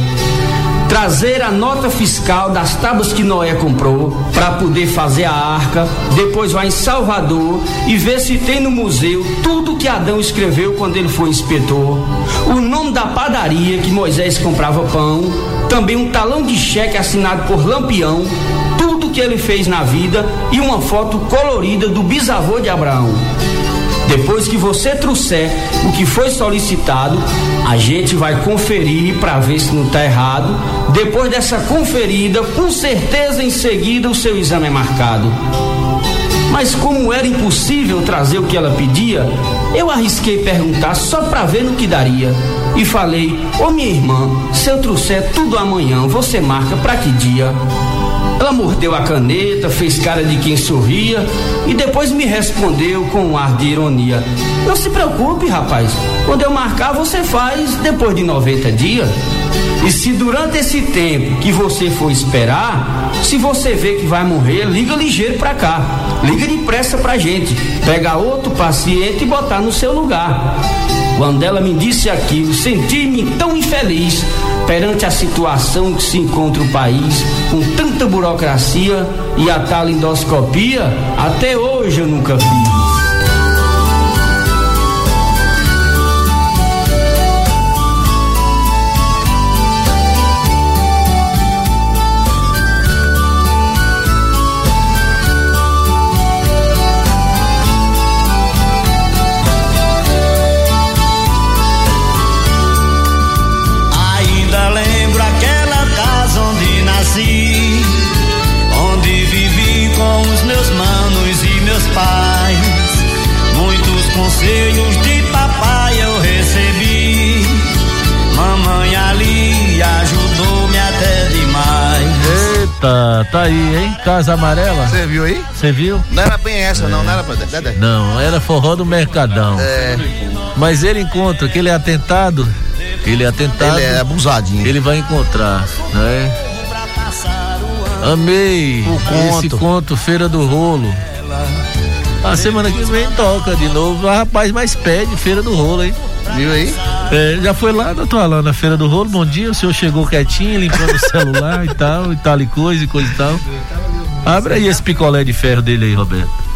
trazer a nota fiscal das tábuas que Noé comprou para poder fazer a arca, depois vai em Salvador e ver se tem no museu tudo que Adão escreveu quando ele foi inspetor, o nome da padaria que Moisés comprava pão, também um talão de cheque assinado por Lampião, tudo que ele fez na vida e uma foto colorida do bisavô de Abraão. Depois que você trouxer o que foi solicitado, a gente vai conferir para ver se não está errado. Depois dessa conferida, com certeza em seguida o seu exame é marcado. Mas como era impossível trazer o que ela pedia, eu arrisquei perguntar só para ver no que daria. E falei: Ô oh, minha irmã, se eu trouxer tudo amanhã, você marca para que dia? Ela mordeu a caneta, fez cara de quem sorria e depois me respondeu com um ar de ironia: Não se preocupe, rapaz. Quando eu marcar, você faz depois de 90 dias. E se durante esse tempo que você for esperar, se você vê que vai morrer, liga ligeiro pra cá. Liga depressa pra gente. Pega outro paciente e botar no seu lugar. Quando ela me disse aquilo, senti-me tão infeliz perante a situação que se encontra o país, com tanta burocracia e a tal endoscopia, até hoje eu nunca fiz. Tá aí, hein? Casa Amarela. Você viu aí? Você viu? Não era bem essa, é. não, não era pra Dedé. Não, era forró do Mercadão. É. Mas ele encontra aquele atentado. Ele é atentado. Ele é abusadinho. Ele vai encontrar, né? Amei o conto. esse conto Feira do Rolo. A semana que vem toca de novo. O rapaz mais pede Feira do Rolo, hein? Viu aí? É, já foi lá, doutor Alain, na Feira do Rolo. Bom dia, o senhor chegou quietinho, limpando o celular e tal, e tal e coisa e coisa e tal. Abre aí esse picolé de ferro dele aí, Roberto.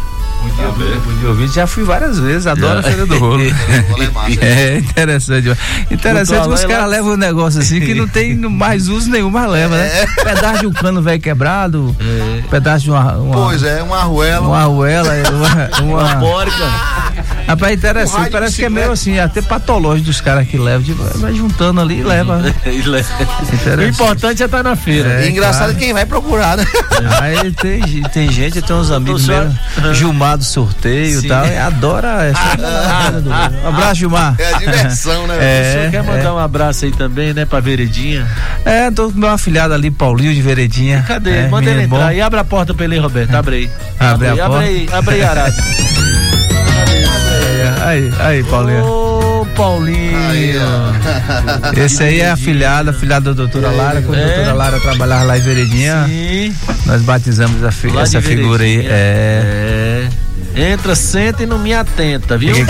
Bom dia, ouvinte. Já fui várias vezes, adoro a Feira do Rolo. é interessante. Interessante que os caras levam um negócio assim que não tem mais uso nenhum, mas leva, né? É. Pedaço de um cano velho quebrado, é. pedaço de uma, uma, Pois é, uma arruela. Uma arruela, uma, uma, uma porca. Rapaz, Um interessante, de parece que é meio assim, até patológico dos caras que levam, tipo, vai juntando ali e leva. o importante é estar na feira. E engraçado é quem vai procurar, né? Aí tem, tem gente, tem uns amigos meus, Gilmar do sorteio Sim. e tal, e adora essa. Um abraço, Gilmar. É a diversão, né? o É, senhor quer mandar é. um abraço aí também, né, pra Veredinha? É, tô com meu afilhado ali, Paulinho de Veredinha. Cadê? É, Manda ele entrar bom. aí, abre a porta pra ele, Roberto. Abre aí. Abre a aí, porta. Abre aí, abre aí, Arado. Aí, aí, Paulinho. Ô, Paulinho. Esse aí é afilhado, afilhado da doutora Lara, quando a É. doutora Lara trabalhava lá em Veredinha. Sim. Nós batizamos fi- essa figura aí. Veredinha. É. Entra, senta e não me atenta, viu?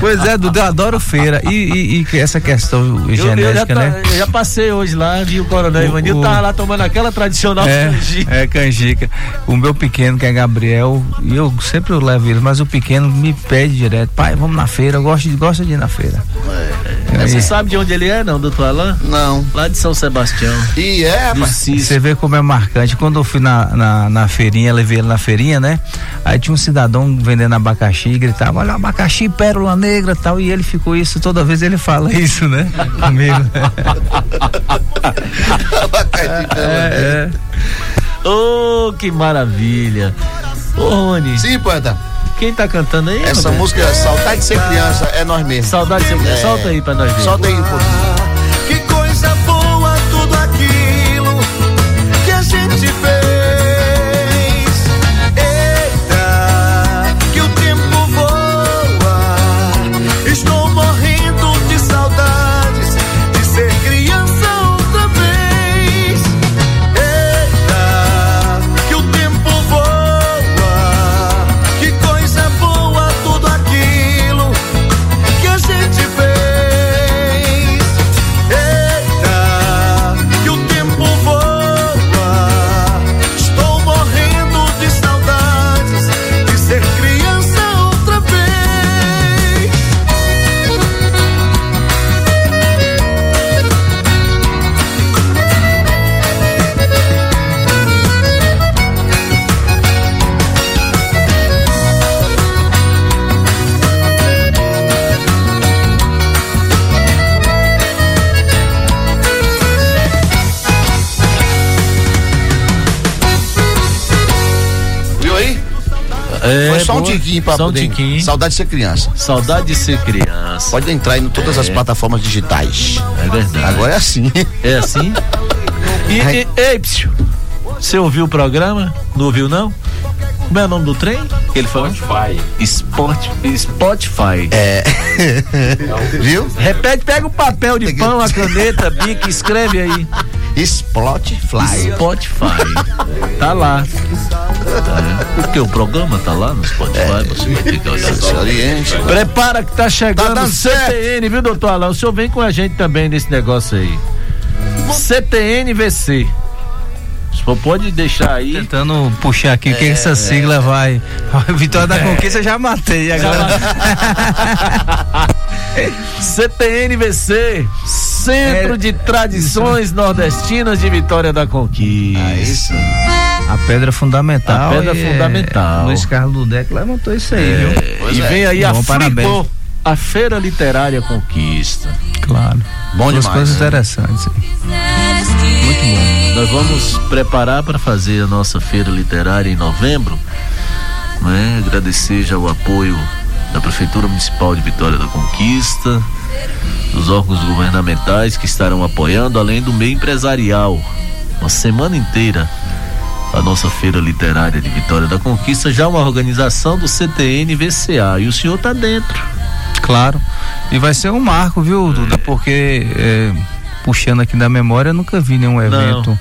pois é, Dudu, eu adoro feira. E, e- e essa questão Eu, eu genética, tá- né? eu já passei hoje lá, vi o Coronel O- Ivanildo, o- tava lá tomando aquela tradicional É, canjica. é canjica. O meu pequeno, que é Gabriel, e eu sempre eu levo ele, mas o pequeno me pede direto, pai, vamos na feira, eu gosto de, gosto de ir na feira. É, Você Aí- sabe de onde ele é, não, doutor Alain? Não. Lá de São Sebastião. E é. Cis. Você vê como é marcante. Quando eu fui na, na, na feirinha, levei ele na feirinha, né? Aí tinha um cidadão vendendo abacaxi e gritava: Olha, abacaxi, pérola negra e tal. E ele ficou isso, toda vez ele fala isso, né? Comigo. é, é. Ô, que maravilha. Ô, Rony. Sim, poeta. Quem tá cantando aí? Essa música, Saudade de Ser Criança, é nós mesmos. Saudade de ser criança. É. Solta aí pra nós ver. Solta aí um pouquinho. Tiquinho pra Só um poder- tiquinho. Saudade de ser criança. Saudade de ser criança. Pode entrar aí em todas as É. plataformas digitais. É verdade. Agora é assim. É assim? E, e, ei, psiu, você ouviu o programa? Não ouviu, não? Como é o nome do trem? Que ele falou? Spotify. Spot, Spotify. É. Viu? Repete, pega o papel de pão, a caneta, bica, escreve aí. Spotify. Spotify. Tá lá. É, porque o programa tá lá no Spotify, você vai ter que olhar só. Oriente. Prepara que tá chegando Tá o dando certo. CTN, viu, doutor Alain? O senhor vem com a gente também nesse negócio aí. CTNVC. O senhor pode deixar aí. Tentando puxar aqui o que essa sigla vai. Vitória da Conquista eu já matei agora. CTNVC, Centro É, de Tradições Nordestinas de Vitória da Conquista. A pedra fundamental. A pedra é, fundamental. Luiz Carlos Dudek levantou isso aí, viu? e vem aí a Bom, parabéns. FLICO, a Feira Literária Conquista. Claro. Bom Duas demais. coisas interessantes. Muito bom. Nós vamos preparar para fazer a nossa feira literária em novembro. Né? Agradecer já o apoio da Prefeitura Municipal de Vitória da Conquista, dos órgãos governamentais que estarão apoiando, além do meio empresarial. Uma semana inteira a nossa feira literária de Vitória da Conquista, já uma organização do CTN VCA. E o senhor está dentro. Claro. E vai ser um marco, viu, Duda? Porque, é, puxando aqui da memória, eu nunca vi nenhum evento.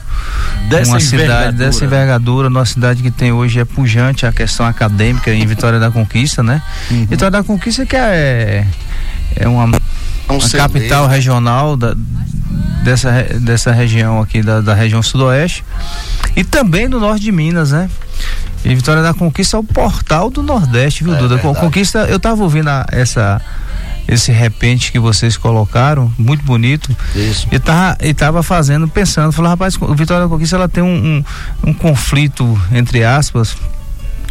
Dessa uma cidade dessa envergadura, numa cidade que tem hoje é pujante a questão acadêmica em Vitória da Conquista, né? Uhum. Vitória da Conquista que é, é uma, um uma capital regional da, dessa, dessa região aqui, da, da região sudoeste e também do norte de Minas, né? E Vitória da Conquista é o portal do Nordeste, viu, É Duda? verdade. Conquista, eu tava ouvindo a- essa esse repente que vocês colocaram, muito bonito. Isso. E tava, e tava fazendo, pensando, falou, rapaz, o Vitória da Conquista ela tem um, um, um conflito, entre aspas,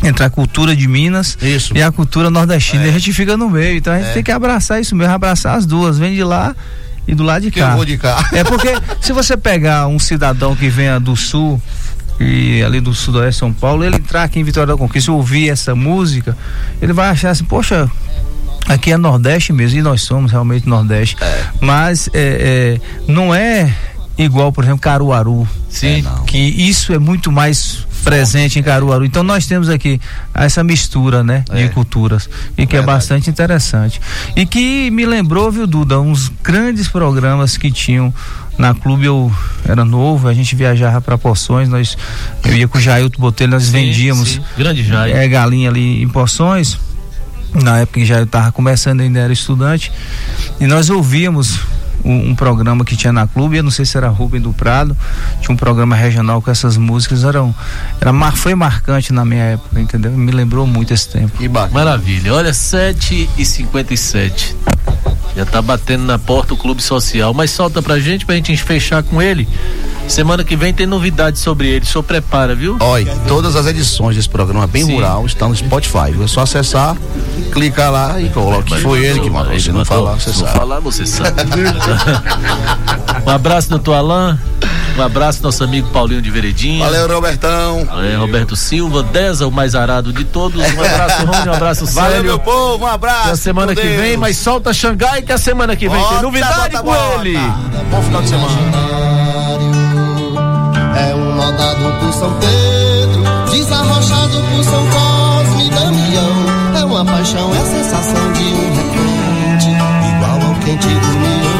entre a cultura de Minas isso. e a cultura nordestina. É. E a gente fica no meio, então a gente é. tem que abraçar isso mesmo, abraçar as duas, vem de lá e do lado de que cá. Eu vou de cá. É porque se você pegar um cidadão que venha do sul e ali do sudoeste de São Paulo, ele entrar aqui em Vitória da Conquista e ouvir essa música, ele vai achar assim, poxa, aqui é Nordeste mesmo, e nós somos realmente Nordeste. É. Mas é, é, não é igual, por exemplo, Caruaru. Sim. Que isso é muito mais presente em Caruaru. Então nós temos aqui essa mistura, né, de culturas e que é bastante interessante. E que me lembrou, viu, Duda, uns grandes programas que tinham na clube eu era novo, a gente viajava para Poções, nós eu ia com o Jailton Botelho, nós sim, vendíamos sim. grande Jair. É, galinha ali em Poções. Na época que já eu estava começando, ainda era estudante, e nós ouvíamos um, um, programa que tinha na clube, eu não sei se era Rubem do Prado, tinha um programa regional com essas músicas, eram, era, foi marcante na minha época, entendeu? Me lembrou muito esse tempo. Que bacana. Maravilha. Olha, 7 e 57 já tá batendo na porta o clube social, mas solta pra gente pra gente fechar com ele. Semana que vem tem novidades sobre ele, o senhor prepara, viu? Olha, todas as edições desse programa bem Sim. rural estão no Spotify. É só acessar, clicar lá e coloca. Foi ele que mandou. Se não falar, você sabe. falar, você sabe. um abraço, doutor Alain. Um abraço, nosso amigo Paulinho de Veredinha. Valeu, Robertão. É, Roberto Silva, Deza, o mais arado de todos. Um abraço, Rony, um abraço, Célio. Valeu, meu povo, um abraço. Na semana que Deus. vem, mas solta Xangai que a semana que vem bota, tem novidade bota, com bota. ele. Bom final de semana. É um rodado por São Pedro, desarrochado por São Cosme e Damião. É uma paixão, é a sensação de um repente, igual ao quente do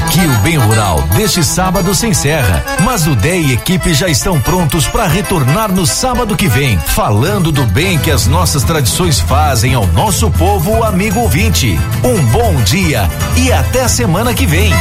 Aqui o Bem Rural deste sábado se encerra, mas o DEI e equipe já estão prontos para retornar no sábado que vem, falando do bem que as nossas tradições fazem ao nosso povo amigo ouvinte. Um bom dia e até semana que vem.